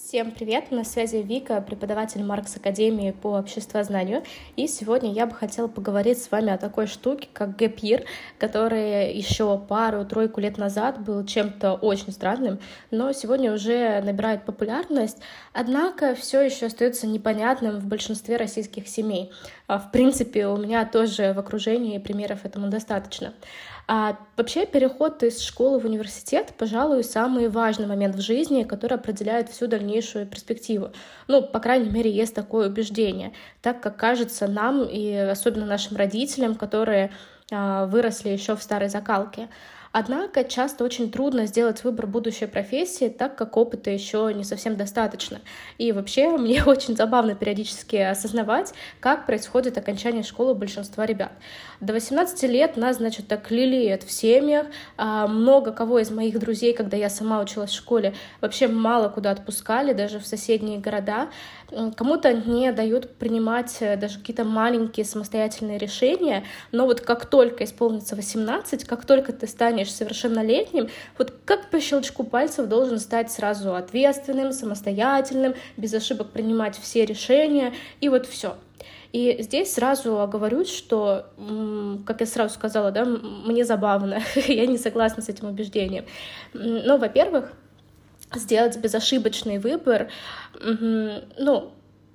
Всем привет! На связи Вика, преподаватель Маркс Академии по обществознанию. И сегодня я бы хотела поговорить с вами о такой штуке, как гэпир, который еще пару-тройку лет назад был чем-то очень странным, но сегодня уже набирает популярность, однако все еще остается непонятным в большинстве российских семей. А, в принципе, у меня тоже в окружении примеров этому достаточно. А вообще переход из школы в университет, пожалуй, самый важный момент в жизни, который определяет всю дальнейшую перспективу. Ну, по крайней мере, есть такое убеждение, так как кажется нам и особенно нашим родителям, которые а, выросли еще в старой закалке. Однако часто очень трудно сделать выбор будущей профессии, так как опыта еще не совсем достаточно. И вообще мне очень забавно периодически осознавать, как происходит окончание школы большинства ребят. До 18 лет нас, значит, так лелеют в семьях. А много кого из моих друзей, когда я сама училась в школе, вообще мало куда отпускали, даже в соседние города. Кому-то не дают принимать э, даже какие-то маленькие самостоятельные решения, но вот как только исполнится 18, как только ты станешь совершеннолетним, вот как по щелчку пальцев должен стать сразу ответственным, самостоятельным, без ошибок принимать все решения, и вот все. И здесь сразу оговорюсь, что, как я сразу сказала, да, мне забавно, я не согласна с этим убеждением. Но, во-первых, сделать безошибочный выбор, ну,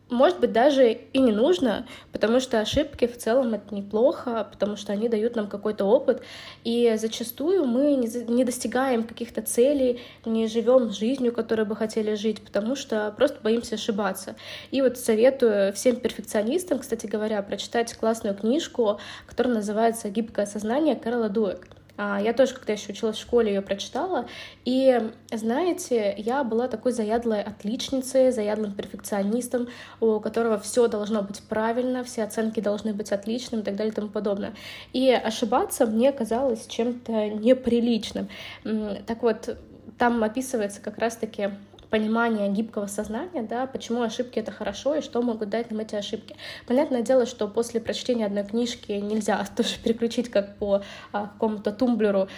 может быть, даже и не нужно, потому что ошибки в целом это неплохо, потому что они дают нам какой-то опыт, и зачастую мы не достигаем каких-то целей, не живем жизнью, которой бы хотели жить, потому что просто боимся ошибаться. И вот советую всем перфекционистам, кстати говоря, прочитать классную книжку, которая называется «Гибкое сознание» Кэрла Дуэк. А, я тоже, когда еще училась в школе, ее прочитала. И, знаете, я была такой заядлой отличницей, заядлым перфекционистом, у которого все должно быть правильно, все оценки должны быть отличными и так далее и тому подобное. И ошибаться мне казалось чем-то неприличным. Так вот, там описывается как раз-таки понимание гибкого сознания, да, почему ошибки это хорошо и что могут дать нам эти ошибки. Понятное дело, что после прочтения одной книжки нельзя тоже переключить как по а, какому-то тумблеру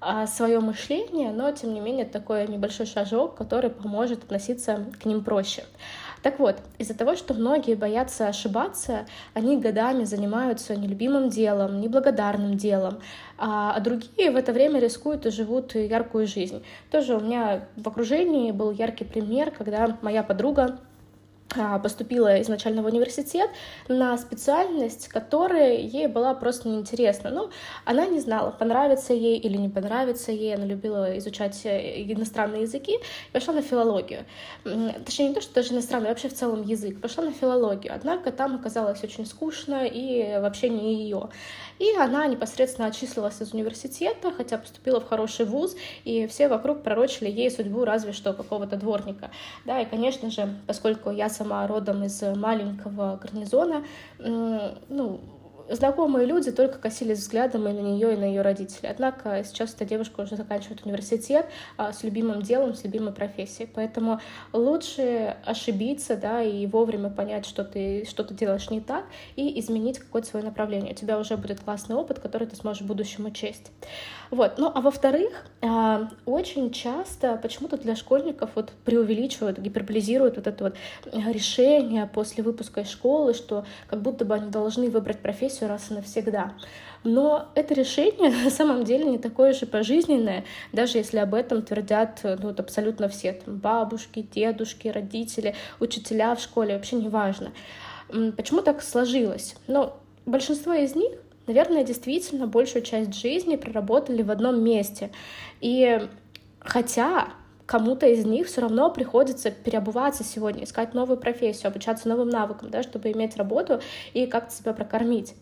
а, свое мышление, но тем не менее такой небольшой шажок, который поможет относиться к ним проще. Так вот, из-за того, что многие боятся ошибаться, они годами занимаются нелюбимым делом, неблагодарным делом, а, а другие в это время рискуют и живут яркую жизнь. Тоже у меня в окружении был яркий пример, когда моя подруга поступила изначально в университет на специальность, которая ей была просто неинтересна. Ну, она не знала, понравится ей или не понравится ей. Она любила изучать э, иностранные языки. Пошла на филологию. Точнее, не то, что даже иностранный, вообще в целом язык. Пошла на филологию. Однако там оказалось очень скучно и вообще не ее. И она непосредственно отчислилась из университета, хотя поступила в хороший вуз, и все вокруг пророчили ей судьбу разве что какого-то дворника. Да, и, конечно же, поскольку я сама родом из маленького гарнизона, ну, знакомые люди только косились взглядом и на нее, и на ее родителей. Однако сейчас эта девушка уже заканчивает университет а, с любимым делом, с любимой профессией. Поэтому лучше ошибиться, да, и вовремя понять, что ты что-то делаешь не так, и изменить какое-то свое направление. У тебя уже будет классный опыт, который ты сможешь в будущем учесть. Вот. Ну, а во-вторых, а, очень часто почему-то для школьников вот преувеличивают, гиперболизируют вот это вот решение после выпуска из школы, что как будто бы они должны выбрать профессию профессию раз и навсегда. Но это решение на самом деле не такое же пожизненное, даже если об этом твердят ну, вот абсолютно все. Там, бабушки, дедушки, родители, учителя в школе, вообще не важно. Почему так сложилось? Ну, большинство из них, наверное, действительно большую часть жизни проработали в одном месте. И хотя кому-то из них все равно приходится переобуваться сегодня, искать новую профессию, обучаться новым навыкам, да, чтобы иметь работу и как-то себя прокормить.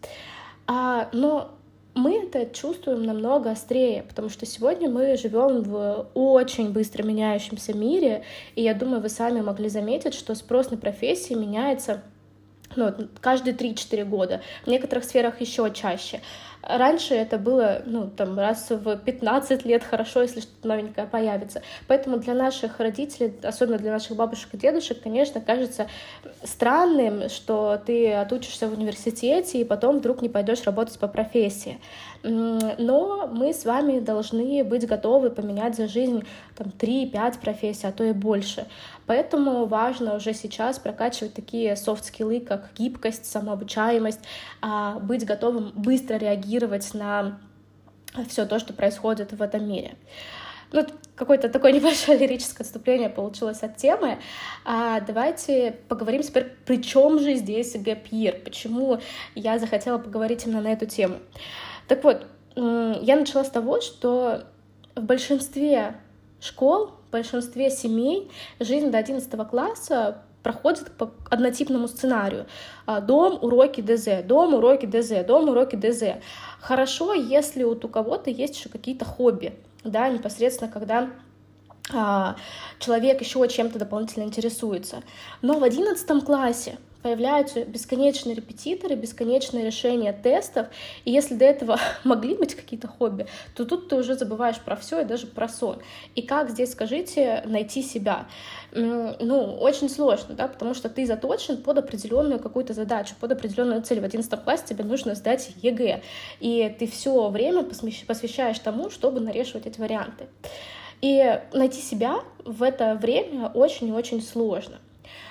А, но мы это чувствуем намного острее, потому что сегодня мы живем в очень быстро меняющемся мире, и я думаю, вы сами могли заметить, что спрос на профессии меняется ну, каждые 3-4 года, в некоторых сферах еще чаще. Раньше это было, ну, там, раз в 15 лет хорошо, если что-то новенькое появится. Поэтому для наших родителей, особенно для наших бабушек и дедушек, конечно, кажется странным, что ты отучишься в университете и потом вдруг не пойдешь работать по профессии. Но мы с вами должны быть готовы поменять за жизнь там, 3-5 профессий, а то и больше. Поэтому важно уже сейчас прокачивать такие софт-скиллы, как гибкость, самообучаемость, а, быть готовым быстро реагировать на все то, что происходит в этом мире. Ну, какое-то такое небольшое лирическое отступление получилось от темы. А давайте поговорим теперь, при чем же здесь гэпир, почему я захотела поговорить именно на эту тему. Так вот, я начала с того, что в большинстве школ, в большинстве семей жизнь до 11 класса проходит по однотипному сценарию. А, дом, уроки ДЗ, дом, уроки ДЗ, дом, уроки ДЗ. Хорошо, если вот у кого-то есть еще какие-то хобби, да, непосредственно когда а, человек еще чем-то дополнительно интересуется. Но в одиннадцатом классе появляются бесконечные репетиторы, бесконечное решение тестов, и если до этого могли быть какие-то хобби, то тут ты уже забываешь про все и даже про сон. И как здесь, скажите, найти себя? Ну, очень сложно, да, потому что ты заточен под определенную какую-то задачу, под определенную цель. В 11 классе тебе нужно сдать ЕГЭ, и ты все время посвящаешь тому, чтобы нарешивать эти варианты. И найти себя в это время очень и очень сложно.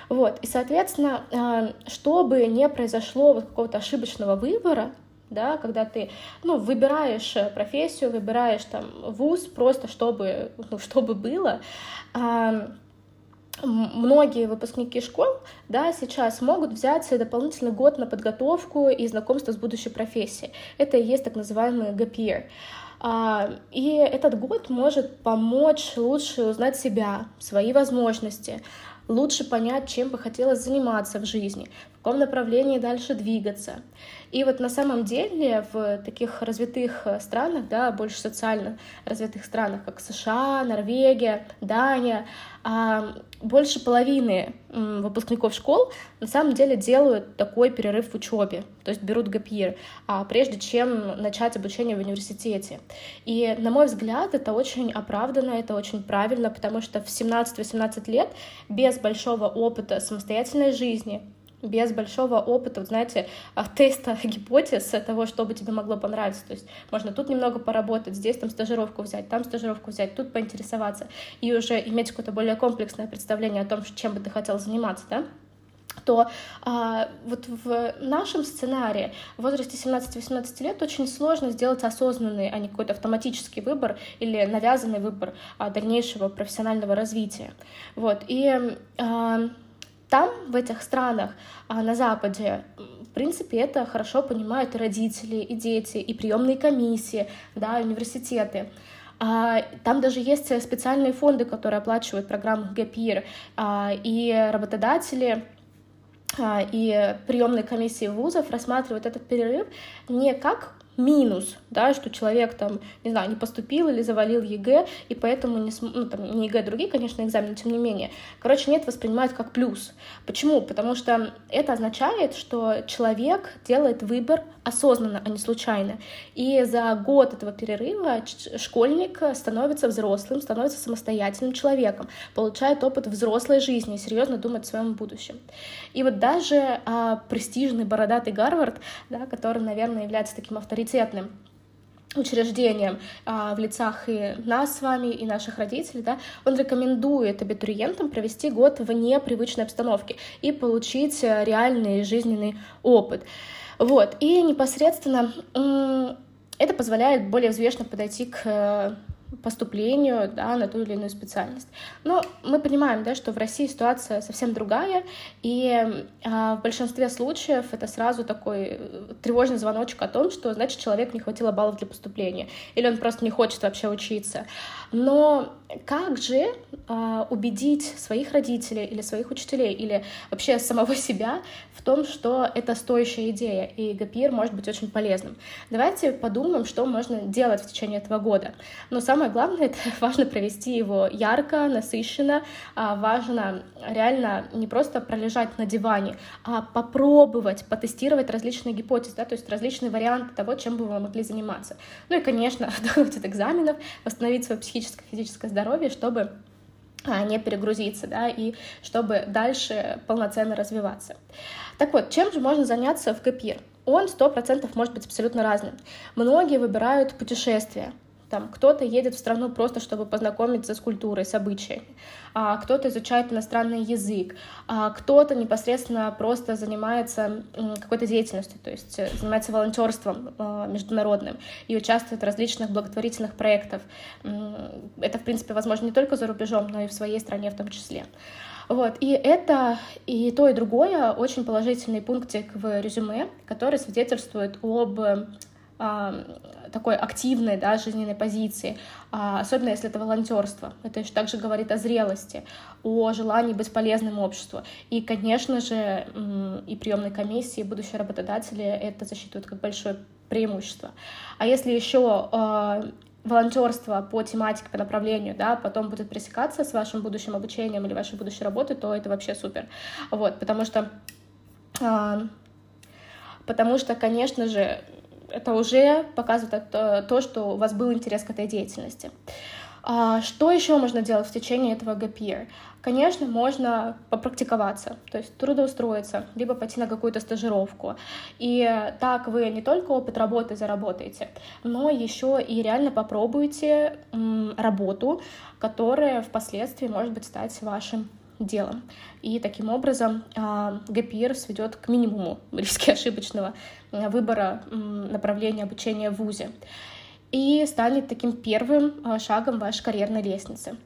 Вот, и, соответственно, э, чтобы не произошло вот какого-то ошибочного выбора, да, когда ты, ну, выбираешь э, профессию, выбираешь там вуз просто чтобы, ну, чтобы было, а, многие выпускники школ, да, сейчас могут взять дополнительный год на подготовку и знакомство с будущей профессией. Это и есть так называемый gap year. А, и этот год может помочь лучше узнать себя, свои возможности, лучше понять, чем бы хотелось заниматься в жизни, в каком направлении дальше двигаться. И вот на самом деле в таких развитых э, странах, да, больше социально развитых странах, как США, Норвегия, Дания, а, больше половины выпускников школ на самом деле делают такой перерыв в учебе, то есть берут гапир, а прежде чем начать обучение в университете. И, на мой взгляд, это очень оправданно, это очень правильно, потому что в 17-18 лет без большого опыта самостоятельной жизни, без большого опыта, вот знаете, а, теста гипотез того, что бы тебе могло понравиться. То есть можно тут немного поработать, здесь там стажировку взять, там стажировку взять, тут поинтересоваться и уже иметь какое-то более комплексное представление о том, чем бы ты хотел заниматься, да? то а, вот в нашем сценарии в возрасте 17-18 лет очень сложно сделать осознанный, а не какой-то автоматический выбор или навязанный выбор а, дальнейшего профессионального развития. Вот. И а, там, в этих странах, а на Западе, в принципе, это хорошо понимают и родители, и дети, и приемные комиссии, да, университеты. А, там даже есть специальные фонды, которые оплачивают программу gap а, и работодатели и приемные комиссии вузов рассматривают этот перерыв не как минус, да, что человек там, не знаю, не поступил или завалил ЕГЭ, и поэтому не, см... ну, там, не ЕГЭ, а другие, конечно, экзамены, тем не менее. Короче, нет, воспринимают как плюс. Почему? Потому что это означает, что человек делает выбор осознанно, а не случайно. И за год этого перерыва школьник становится взрослым, становится самостоятельным человеком, получает опыт взрослой жизни, серьезно думает о своем будущем. И вот даже а, престижный бородатый Гарвард, да, который, наверное, является таким авторитетным учреждением а, в лицах и нас с вами, и наших родителей, да, он рекомендует абитуриентам провести год в непривычной обстановке и получить э, реальный жизненный опыт. Вот, и непосредственно это позволяет более взвешенно подойти к э, поступлению да, на ту или иную специальность. Но мы понимаем, да, что в России ситуация совсем другая, и а, в большинстве случаев это сразу такой э, тревожный звоночек о том, что, значит, человек не хватило баллов для поступления, или он просто не хочет вообще учиться. Но как же а, убедить своих родителей или своих учителей, или вообще самого себя в том, что это стоящая идея, и гапир может быть очень полезным? Давайте подумаем, что можно делать в течение этого года. Но самое самое главное, это важно провести его ярко, насыщенно, а, важно реально не просто пролежать на диване, а попробовать, потестировать различные гипотезы, да, то есть различные варианты того, чем бы вы могли заниматься. Ну и, конечно, доходить от экзаменов, восстановить свое психическое, физическое здоровье, чтобы а, не перегрузиться, да, и чтобы дальше полноценно развиваться. Так вот, чем же можно заняться в КПИР? Он сто процентов может быть абсолютно разным. Многие выбирают путешествия, там кто-то едет в страну просто, чтобы познакомиться с культурой, с обычаями, а кто-то изучает иностранный язык, а кто-то непосредственно просто занимается какой-то деятельностью, то есть э, занимается волонтерством а, международным и участвует в различных благотворительных проектах. Это, в принципе, возможно не только за рубежом, но и в своей стране в том числе. Вот, и это, и то, и другое очень положительный пунктик в резюме, который свидетельствует об такой активной да, жизненной позиции, а, особенно если это волонтерство. Это еще также говорит о зрелости, о желании быть полезным обществу. И, конечно же, и приемной комиссии, и будущие работодатели это засчитывают как большое преимущество. А если еще а, волонтерство по тематике, по направлению, да, потом будет пересекаться с вашим будущим обучением или вашей будущей работой, то это вообще супер. Вот, потому что а, потому что, конечно же, это уже показывает то, что у вас был интерес к этой деятельности. А что еще можно делать в течение этого year? Конечно, можно попрактиковаться, то есть трудоустроиться, либо пойти на какую-то стажировку. И так вы не только опыт работы заработаете, но еще и реально попробуете работу, которая впоследствии может быть стать вашим делом. И таким образом ГПИР сведет к минимуму риски ошибочного э, выбора направления обучения в ВУЗе и станет таким первым а, шагом вашей карьерной лестницы.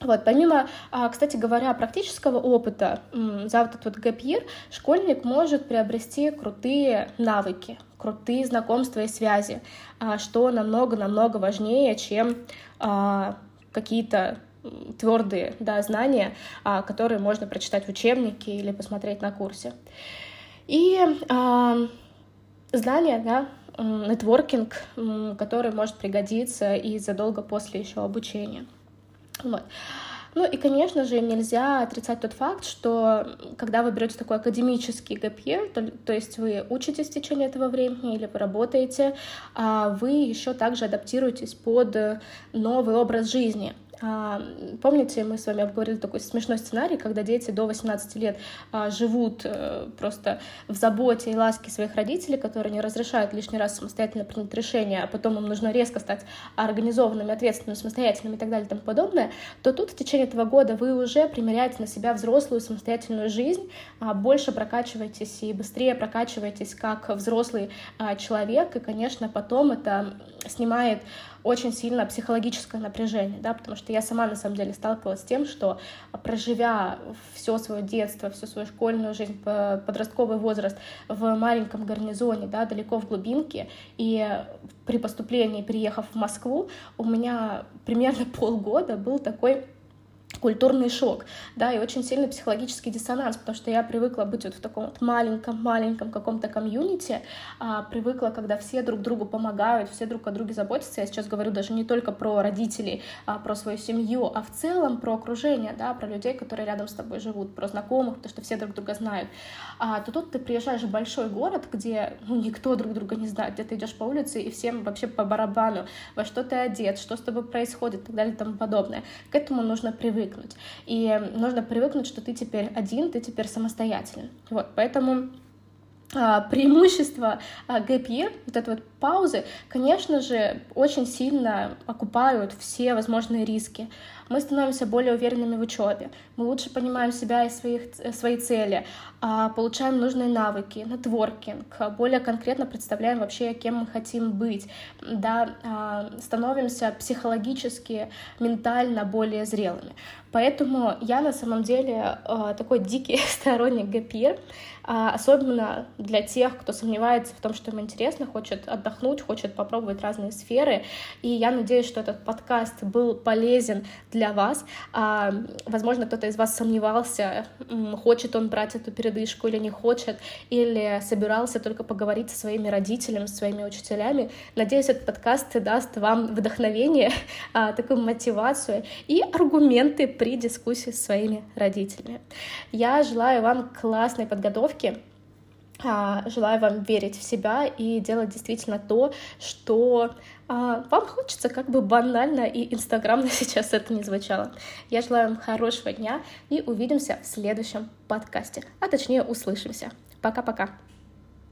Вот, помимо, а, кстати говоря, практического опыта за вот этот вот гэпир, школьник может приобрести крутые навыки, крутые знакомства и связи, а, что намного-намного важнее, чем какие-то твердые да, знания, а, которые можно прочитать в учебнике или посмотреть на курсе. И а, знания, да, нетворкинг, который может пригодиться и задолго после еще обучения. Вот. Ну и, конечно же, нельзя отрицать тот факт, что когда вы берете такой академический gap то, то есть вы учитесь в течение этого времени или вы работаете, а вы еще также адаптируетесь под новый образ жизни. А, помните, мы с вами обговорили такой смешной сценарий, когда дети до 18 лет а, живут э, просто в заботе и ласке своих родителей, которые не разрешают лишний раз самостоятельно принять решение, а потом им нужно резко стать организованными, ответственными, самостоятельными и так далее и тому подобное, то тут в течение этого года вы уже примеряете на себя взрослую самостоятельную жизнь, а, больше прокачиваетесь и быстрее прокачиваетесь как взрослый человек, и, конечно, потом это снимает очень сильно психологическое напряжение, да, потому что я сама на самом деле сталкивалась с тем, что проживя все свое детство, всю свою школьную жизнь, подростковый возраст в маленьком гарнизоне, да, далеко в глубинке, и при поступлении, приехав в Москву, у меня примерно полгода был такой культурный шок, да, и очень сильный психологический диссонанс, потому что я привыкла быть вот в таком вот маленьком-маленьком каком-то комьюнити, а, привыкла, когда все друг другу помогают, все друг о друге заботятся. Я сейчас говорю даже не только про родителей, а про свою семью, а в целом про окружение, да, про людей, которые рядом с тобой живут, про знакомых, потому что все друг друга знают. А то тут ты приезжаешь в большой город, где ну, никто друг друга не знает, где ты идешь по улице, и всем вообще по барабану, во что ты одет, что с тобой происходит и так далее и тому подобное. К этому нужно привыкнуть привыкнуть. И нужно привыкнуть, что ты теперь один, ты теперь самостоятельный. Вот, поэтому а, преимущество а, year, вот этой вот паузы, конечно же, очень сильно окупают все возможные риски. Мы становимся более уверенными в учебе, мы лучше понимаем себя и своих, свои цели, а, получаем нужные навыки, нетворкинг, более конкретно представляем вообще, кем мы хотим быть, да, становимся психологически, ментально более зрелыми. Поэтому я на самом деле такой дикий сторонник гапир, особенно для тех, кто сомневается в том, что им интересно, хочет отдохнуть, хочет попробовать разные сферы. И я надеюсь, что этот подкаст был полезен для вас. А, возможно, кто-то из вас сомневался, хочет он брать эту передышку или не хочет, или собирался только поговорить со своими родителями, со своими учителями. Надеюсь, этот подкаст даст вам вдохновение, а, такую мотивацию и аргументы при дискуссии с своими родителями. Я желаю вам классной подготовки, желаю вам верить в себя и делать действительно то, что а, вам хочется, как бы банально и инстаграмно сейчас это не звучало. Я желаю вам хорошего дня и увидимся в следующем подкасте, а точнее услышимся. Пока-пока.